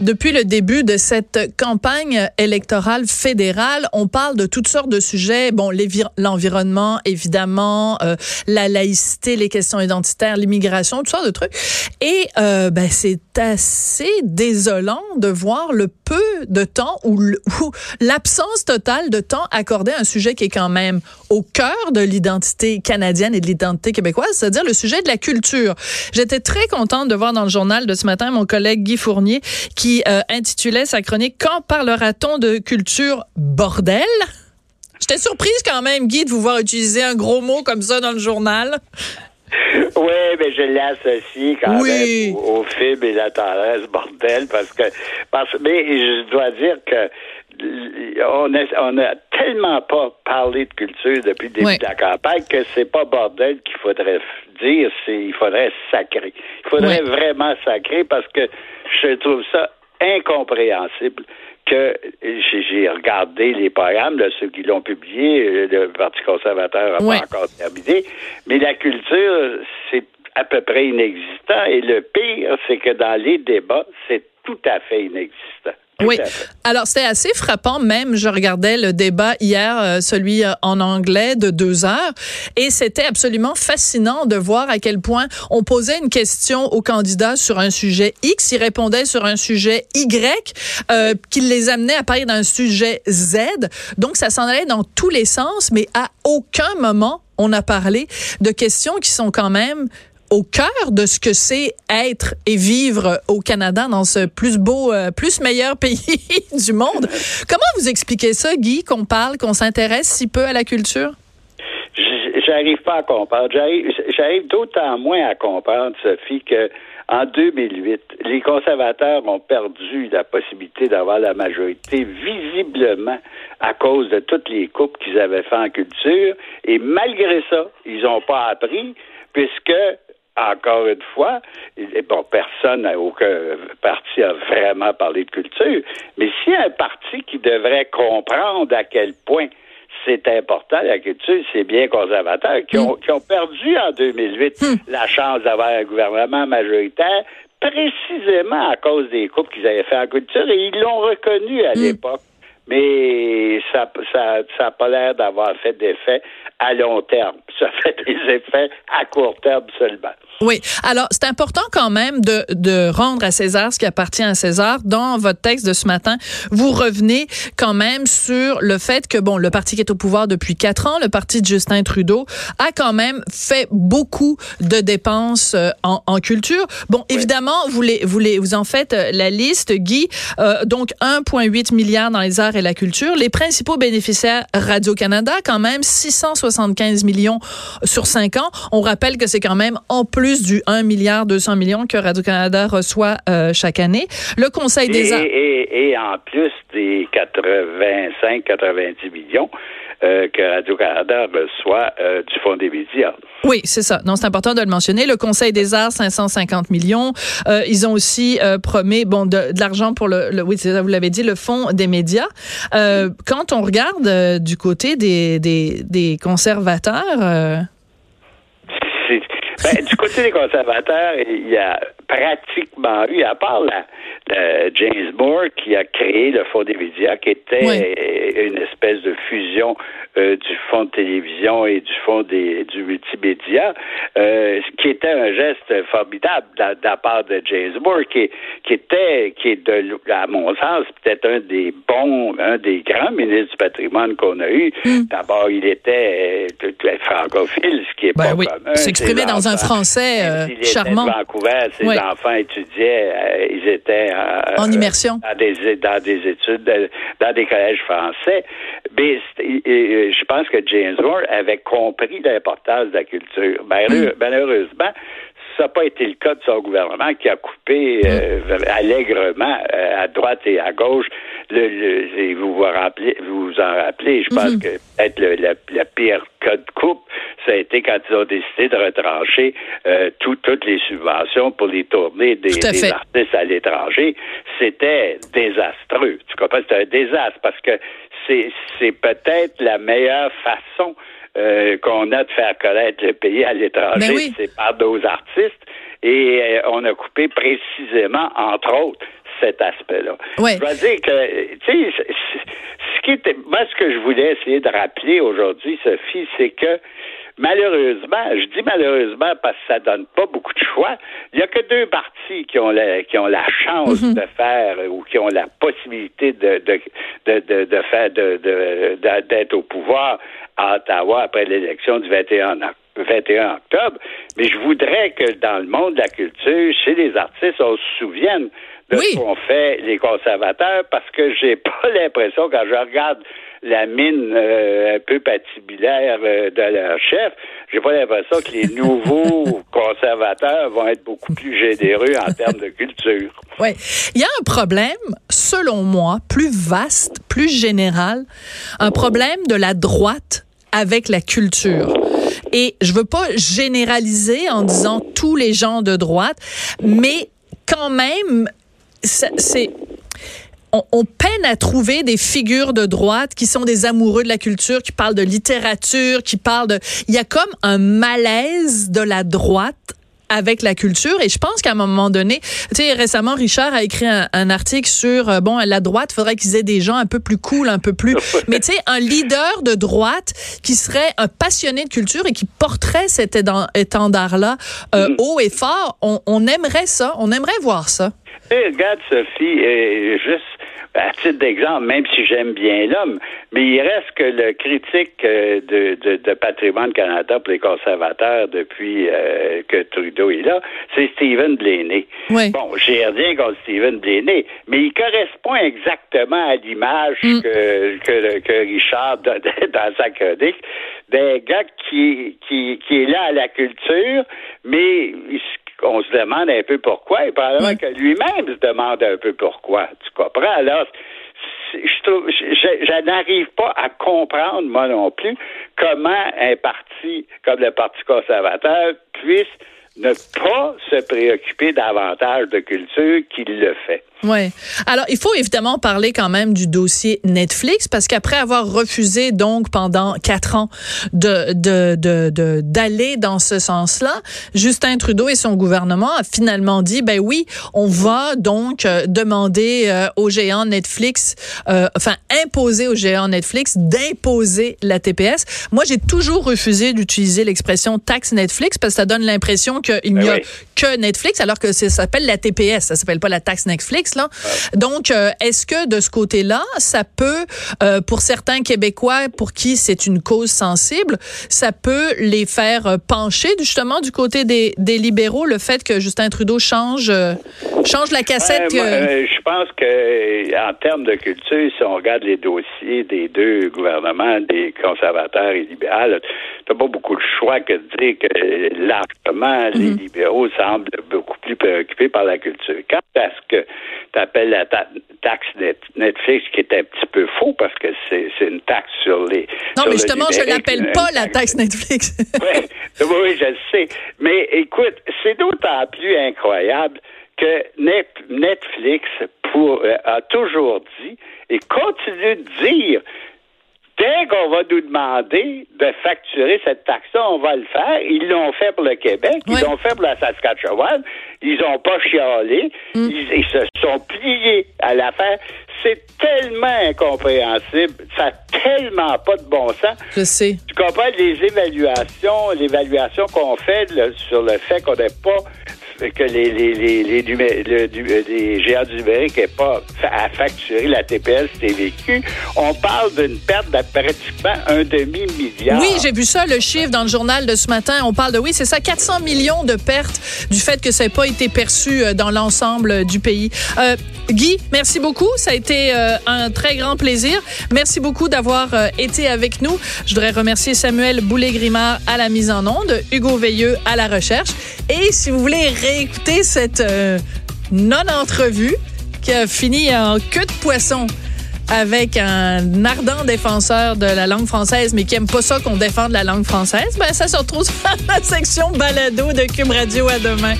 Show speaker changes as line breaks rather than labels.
Depuis le début de cette campagne électorale fédérale, on parle de toutes sortes de sujets. Bon, l'environnement, évidemment, euh, la laïcité, les questions identitaires, l'immigration, toutes sortes de trucs. Et euh, ben, c'est assez désolant de voir le peu de temps ou l'absence totale de temps accordé à un sujet qui est quand même au cœur de l'identité canadienne et de l'identité québécoise, c'est-à-dire le sujet de la culture. J'étais très contente de voir dans le journal de ce matin mon collègue Guy Fournier qui euh, intitulait sa chronique Quand parlera-t-on de culture bordel? J'étais surprise quand même, Guy, de vous voir utiliser un gros mot comme ça dans le journal.
Oui, mais je l'associe quand même au, film et la tendresse bordel parce que parce mais je dois dire que on a, on a tellement pas parlé de culture depuis le début de la campagne que c'est pas bordel qu'il faudrait dire, c'est il faudrait sacrer. Il faudrait vraiment sacrer parce que je trouve ça incompréhensible que j'ai regardé les programmes de ceux qui l'ont publié, le Parti conservateur n'a pas encore terminé, mais la culture, c'est à peu près inexistant et le pire, c'est que dans les débats, c'est tout à fait inexistant.
Oui. Alors, c'était assez frappant même. Je regardais le débat hier, euh, celui euh, en anglais de deux heures, et c'était absolument fascinant de voir à quel point on posait une question aux candidats sur un sujet X, ils répondaient sur un sujet Y, euh, qu'il les amenait à parler d'un sujet Z. Donc, ça s'en allait dans tous les sens, mais à aucun moment on a parlé de questions qui sont quand même au cœur de ce que c'est être et vivre au Canada dans ce plus beau, euh, plus meilleur pays du monde. Comment vous expliquez ça, Guy, qu'on parle, qu'on s'intéresse si peu à la culture?
J'arrive pas à comprendre. J'arrive d'autant moins à comprendre, Sophie, que en 2008, les conservateurs ont perdu la possibilité d'avoir la majorité visiblement à cause de toutes les coupes qu'ils avaient fait en culture. Et malgré ça, ils n'ont pas appris puisque encore une fois, bon, personne, aucun parti a vraiment parlé de culture, mais s'il y a un parti qui devrait comprendre à quel point c'est important, la culture, c'est bien conservateur, qui, ont, qui ont perdu en 2008 hmm. la chance d'avoir un gouvernement majoritaire, précisément à cause des coupes qu'ils avaient fait en culture, et ils l'ont reconnu à hmm. l'époque. Mais ça ça ça n'a pas l'air d'avoir fait d'effet à long terme. Ça fait des effets à court terme seulement.
Oui. Alors, c'est important quand même de, de rendre à César ce qui appartient à César. Dans votre texte de ce matin, vous revenez quand même sur le fait que, bon, le parti qui est au pouvoir depuis quatre ans, le parti de Justin Trudeau, a quand même fait beaucoup de dépenses euh, en, en culture. Bon, évidemment, vous, les, vous, les, vous en faites euh, la liste, Guy. Euh, donc, 1,8 milliard dans les arts et la culture. Les principaux bénéficiaires, Radio-Canada, quand même, 675 millions sur cinq ans. On rappelle que c'est quand même en plus du 1 milliard 200 millions que Radio-Canada reçoit euh, chaque année. Le Conseil des
arts... Et, en plus des 85-90 millions euh, que Radio-Canada reçoit euh, du Fonds des médias.
Oui, c'est ça. Non, c'est important de le mentionner. Le Conseil des arts, 550 millions. ils ont aussi promis bon de, l'argent pour le, le oui, ça, vous l'avez dit, le Fonds des médias. quand on regarde du côté des, des, des conservateurs
ben, du côté des conservateurs, il y a pratiquement eu, à part la, James Moore qui a créé le Fonds des médias, qui était une espèce de fusion euh, du Fonds de télévision et du Fonds des, du multimédia, euh, qui était un geste formidable de, la part de James Moore, qui, qui était, qui est de, à mon sens, peut-être un des bons, un des grands ministres du patrimoine qu'on a eu. Hmm. D'abord, il était euh, francophile, ce qui est ben pas commun.
S'exprimait dans un français euh, charmant.
De enfants étudiaient, euh, ils étaient
en immersion
dans des, dans des études, dans des collèges français. Mais je pense que James Moore avait compris l'importance de la culture. Mm. Malheureusement, ça n'a pas été le cas de son gouvernement qui a coupé euh, allègrement euh, à droite et à gauche. Le, vous vous rappelez, vous vous en rappelez, je pense mm-hmm. que peut-être le, pire cas de coupe, ça a été quand ils ont décidé de retrancher euh, toutes les subventions pour les tournées des, des artistes à l'étranger. C'était désastreux. Tu comprends? C'était un désastre parce que c'est peut-être la meilleure façon euh, qu'on a de faire connaître le pays à l'étranger, ben c'est par nos artistes. Et euh, on a coupé précisément, entre autres, cet aspect-là.
Ouais.
Je vais dire que, tu sais, ce qui était, moi, ce que je voulais essayer de rappeler aujourd'hui, Sophie, c'est que malheureusement, je dis malheureusement parce que ça donne pas beaucoup de choix. Il y a que deux partis qui ont la, qui ont la chance
Mhm.
de faire ou qui ont la possibilité de, de, de, de, de faire d'être au pouvoir à Ottawa après l'élection du 21 octobre. 21 octobre, mais je voudrais que dans le monde de la culture, chez les artistes, on se souvienne de
Oui.
ce qu'ont fait les conservateurs parce que j'ai pas l'impression quand je regarde la mine euh, un peu patibulaire euh, de leur chef, j'ai pas l'impression que les nouveaux conservateurs vont être beaucoup plus généreux en termes de culture.
Ouais. Il y a un problème, selon moi, plus vaste, plus général, un problème de la droite avec la culture. Et je veux pas généraliser en disant tous les gens de droite, mais quand même, on, on peine à trouver des figures de droite qui sont des amoureux de la culture, qui parlent de littérature, qui parlent de... Il y a comme un malaise de la droite avec la culture et je pense qu'à un moment donné, tu sais récemment Richard a écrit un, un article sur euh, bon la droite, faudrait qu'ils aient des gens un peu plus cool, un peu plus mais tu sais un leader de droite qui serait un passionné de culture et qui porterait cet étendard là
Mm.
haut et fort, on, on aimerait ça, on aimerait voir ça.
Et regarde, Sophie, euh, juste à titre d'exemple, même si j'aime bien l'homme, mais il reste que le critique euh, de, de, de Patrimoine Canada pour les conservateurs depuis euh, que Trudeau est là, c'est Stephen Blaney.
Oui.
Bon, j'ai rien contre Stephen Blaney, mais il correspond exactement à l'image
Mm.
que, que, que Richard donnait dans sa chronique d'un gars qui, qui, qui est là à la culture, mais on se demande un peu pourquoi, et probablement que lui-même se demande un peu pourquoi. Tu comprends? Alors, je trouve, je- je n'arrive pas à comprendre, moi non plus, comment un parti comme le Parti conservateur puisse ne pas se préoccuper davantage de culture qu'il le fait.
Ouais. Alors, il faut évidemment parler quand même du dossier Netflix parce qu'après avoir refusé donc pendant quatre ans de de de de- d'aller dans ce sens-là, Justin Trudeau et son gouvernement a finalement dit ben oui, on va donc euh, demander euh, aux géants Netflix, euh, enfin imposer aux géants Netflix d'imposer la TPS. Moi, j'ai toujours refusé d'utiliser l'expression taxe Netflix parce que ça donne l'impression qu'il
Ben
n'y a
oui.
que Netflix, alors que ça s'appelle la TPS, ça s'appelle pas la taxe Netflix. Là. Donc, euh, est-ce que de ce côté-là, ça peut, euh, pour certains Québécois pour qui c'est une cause sensible, ça peut les faire euh, pencher justement du côté des, des libéraux, le fait que Justin Trudeau change, euh, change la cassette.
Ouais, je pense que en termes de culture, si on regarde les dossiers des deux gouvernements, des conservateurs et libéraux, t'as pas beaucoup de choix que de dire que largement les
Mhm.
libéraux semblent beaucoup plus préoccupés par la culture. Quant à ce que tu appelles la ta- taxe net- Netflix, qui est un petit peu faux parce que c'est une taxe sur les.
non,
sur
mais justement, je
numérique,
l'appelle
une-
pas la taxe Netflix.
oui, oui, je le sais. Mais écoute, c'est d'autant plus incroyable que Net- Netflix pour, euh, a toujours dit et continue de dire dès qu'on va nous demander de facturer cette taxe-là, on va le faire. Ils l'ont fait pour le Québec, ils l'ont fait pour la Saskatchewan, ils n'ont pas chialé,
Mm.
ils, ils se sont pliés à l'affaire. C'est tellement incompréhensible, ça n'a tellement pas de bon sens.
je sais.
Tu comprends? Les évaluations, l'évaluation qu'on fait sur le fait qu'on n'ait pas que les, euh, géants du numérique n'aient pas à facturer la TPS TVQ, on parle d'une perte de pratiquement un demi-milliard.
Oui, j'ai vu ça, le chiffre dans le journal de ce matin. On parle de, oui, c'est ça, 400 millions de pertes du fait que ça n'ait pas été perçu euh, dans l'ensemble euh, du pays. Euh, Guy, merci beaucoup. Ça a été euh, un très grand plaisir. Merci beaucoup d'avoir euh, été avec nous. Je voudrais remercier Samuel Boulay-Grimard à la mise en onde, Hugo Veilleux à la recherche. Et si vous voulez réécouter cette euh, non-entrevue qui a fini en queue de poisson avec un ardent défenseur de la langue française, mais qui aime pas ça qu'on défende la langue française, ben ça se retrouve dans la section balado de Cube Radio à demain.